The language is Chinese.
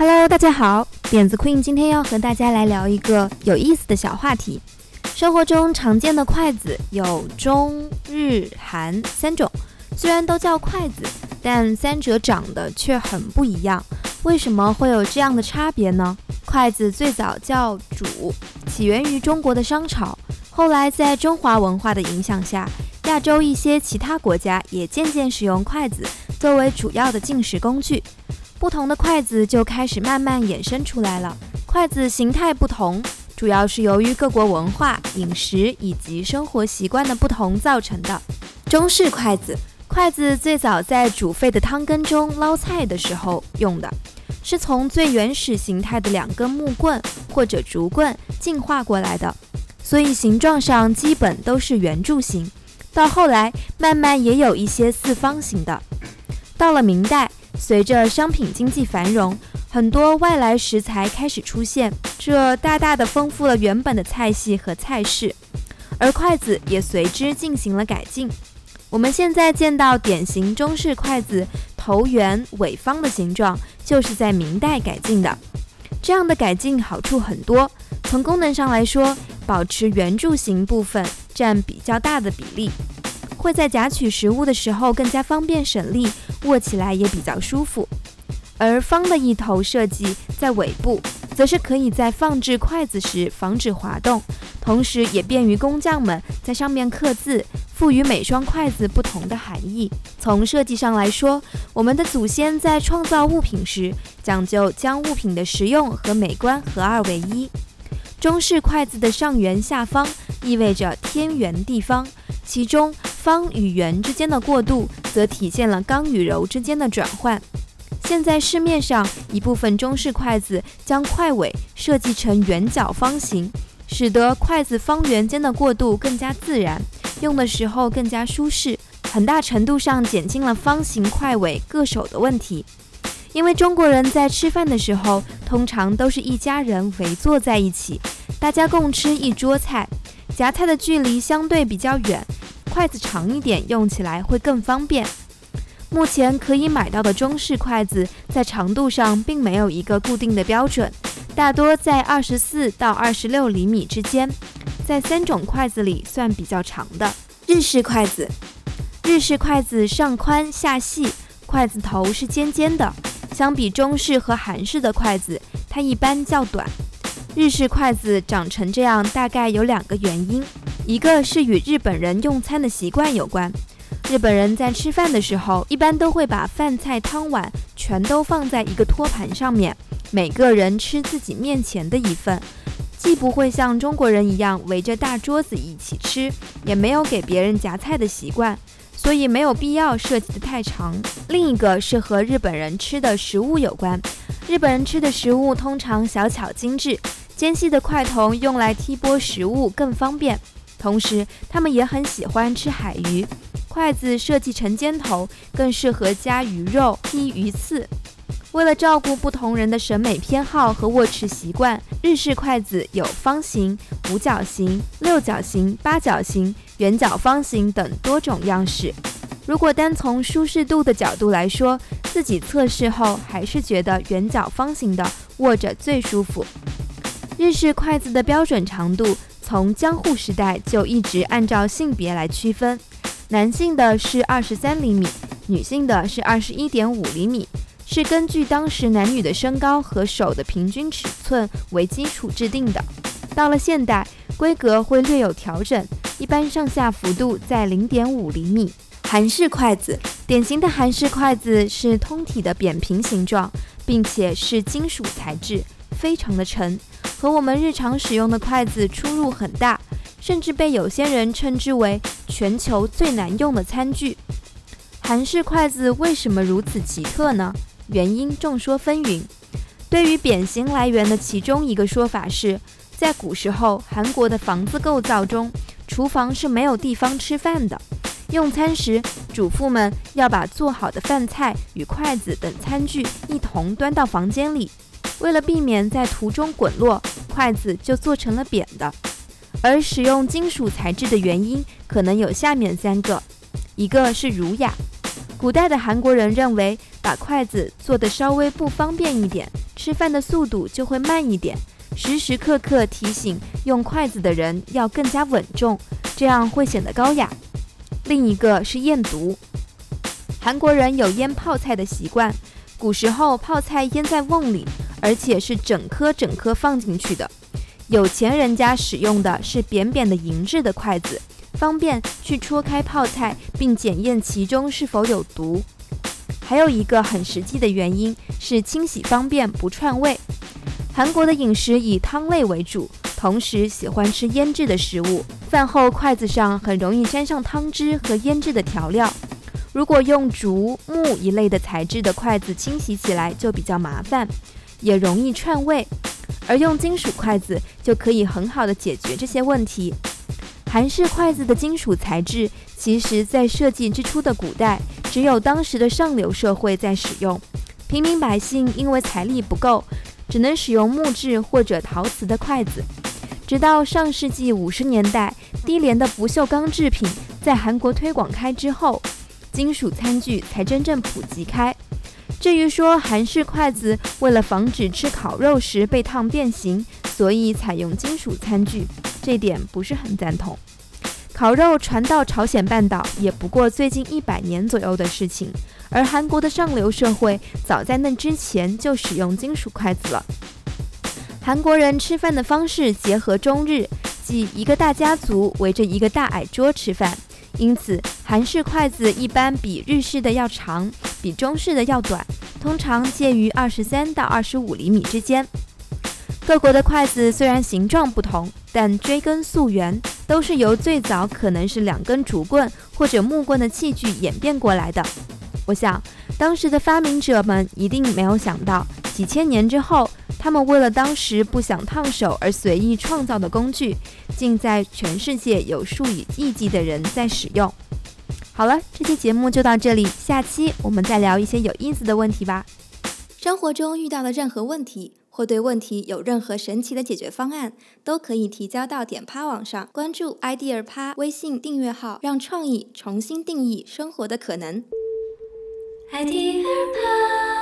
Hello，大家好，点子 Queen 今天要和大家来聊一个有意思的小话题。生活中常见的筷子有中、日、韩三种，虽然都叫筷子，但三者长得却很不一样。为什么会有这样的差别呢？筷子最早叫箸，起源于中国的商朝，后来在中华文化的影响下，亚洲一些其他国家也渐渐使用筷子作为主要的进食工具。不同的筷子就开始慢慢衍生出来了。筷子形态不同，主要是由于各国文化、饮食以及生活习惯的不同造成的。中式筷子，筷子最早在煮沸的汤羹中捞菜的时候用的，是从最原始形态的两根木棍或者竹棍进化过来的，所以形状上基本都是圆柱形。到后来，慢慢也有一些四方形的。到了明代。随着商品经济繁荣，很多外来食材开始出现，这大大的丰富了原本的菜系和菜式，而筷子也随之进行了改进。我们现在见到典型中式筷子头圆尾方的形状，就是在明代改进的。这样的改进好处很多，从功能上来说，保持圆柱形部分占比较大的比例。会在夹取食物的时候更加方便省力，握起来也比较舒服。而方的一头设计在尾部，则是可以在放置筷子时防止滑动，同时也便于工匠们在上面刻字，赋予每双筷子不同的含义。从设计上来说，我们的祖先在创造物品时讲究将物品的实用和美观合二为一。中式筷子的上圆下方意味着天圆地方，其中。方与圆之间的过渡，则体现了刚与柔之间的转换。现在市面上一部分中式筷子将筷尾设计成圆角方形，使得筷子方圆间的过渡更加自然，用的时候更加舒适，很大程度上减轻了方形筷尾硌手的问题。因为中国人在吃饭的时候，通常都是一家人围坐在一起，大家共吃一桌菜，夹菜的距离相对比较远。筷子长一点，用起来会更方便。目前可以买到的中式筷子，在长度上并没有一个固定的标准，大多在二十四到二十六厘米之间，在三种筷子里算比较长的。日式筷子，日式筷子上宽下细，筷子头是尖尖的，相比中式和韩式的筷子，它一般较短。日式筷子长成这样，大概有两个原因。一个是与日本人用餐的习惯有关，日本人在吃饭的时候，一般都会把饭菜汤碗全都放在一个托盘上面，每个人吃自己面前的一份，既不会像中国人一样围着大桌子一起吃，也没有给别人夹菜的习惯，所以没有必要设计的太长。另一个是和日本人吃的食物有关，日本人吃的食物通常小巧精致，尖细的筷头用来剔拨食物更方便。同时，他们也很喜欢吃海鱼，筷子设计成尖头，更适合夹鱼肉、剔鱼刺。为了照顾不同人的审美偏好和握持习惯，日式筷子有方形、五角形、六角形、八角形、圆角方形等多种样式。如果单从舒适度的角度来说，自己测试后还是觉得圆角方形的握着最舒服。日式筷子的标准长度。从江户时代就一直按照性别来区分，男性的是二十三厘米，女性的是二十一点五厘米，是根据当时男女的身高和手的平均尺寸为基础制定的。到了现代，规格会略有调整，一般上下幅度在零点五厘米。韩式筷子，典型的韩式筷子是通体的扁平形状，并且是金属材质，非常的沉。和我们日常使用的筷子出入很大，甚至被有些人称之为全球最难用的餐具。韩式筷子为什么如此奇特呢？原因众说纷纭。对于扁形来源的其中一个说法是，在古时候韩国的房子构造中，厨房是没有地方吃饭的。用餐时，主妇们要把做好的饭菜与筷子等餐具一同端到房间里。为了避免在途中滚落，筷子就做成了扁的。而使用金属材质的原因可能有下面三个：一个是儒雅，古代的韩国人认为把筷子做得稍微不方便一点，吃饭的速度就会慢一点，时时刻刻提醒用筷子的人要更加稳重，这样会显得高雅。另一个是腌毒，韩国人有腌泡菜的习惯，古时候泡菜腌在瓮里，而且是整颗整颗放进去的。有钱人家使用的是扁扁的银质的筷子，方便去戳开泡菜，并检验其中是否有毒。还有一个很实际的原因是清洗方便，不串味。韩国的饮食以汤类为主，同时喜欢吃腌制的食物，饭后筷子上很容易沾上汤汁和腌制的调料。如果用竹木一类的材质的筷子清洗起来就比较麻烦，也容易串味。而用金属筷子就可以很好的解决这些问题。韩式筷子的金属材质，其实在设计之初的古代，只有当时的上流社会在使用，平民百姓因为财力不够，只能使用木质或者陶瓷的筷子。直到上世纪五十年代，低廉的不锈钢制品在韩国推广开之后，金属餐具才真正普及开。至于说韩式筷子为了防止吃烤肉时被烫变形，所以采用金属餐具，这点不是很赞同。烤肉传到朝鲜半岛也不过最近一百年左右的事情，而韩国的上流社会早在那之前就使用金属筷子了。韩国人吃饭的方式结合中日，即一个大家族围着一个大矮桌吃饭，因此韩式筷子一般比日式的要长。比中式的要短，通常介于二十三到二十五厘米之间。各国的筷子虽然形状不同，但追根溯源，都是由最早可能是两根竹棍或者木棍的器具演变过来的。我想，当时的发明者们一定没有想到，几千年之后，他们为了当时不想烫手而随意创造的工具，竟在全世界有数以亿计的人在使用。好了，这期节目就到这里，下期我们再聊一些有意思的问题吧。生活中遇到的任何问题，或对问题有任何神奇的解决方案，都可以提交到点趴网上，关注 idea 趴微信订阅号，让创意重新定义生活的可能。idea 趴。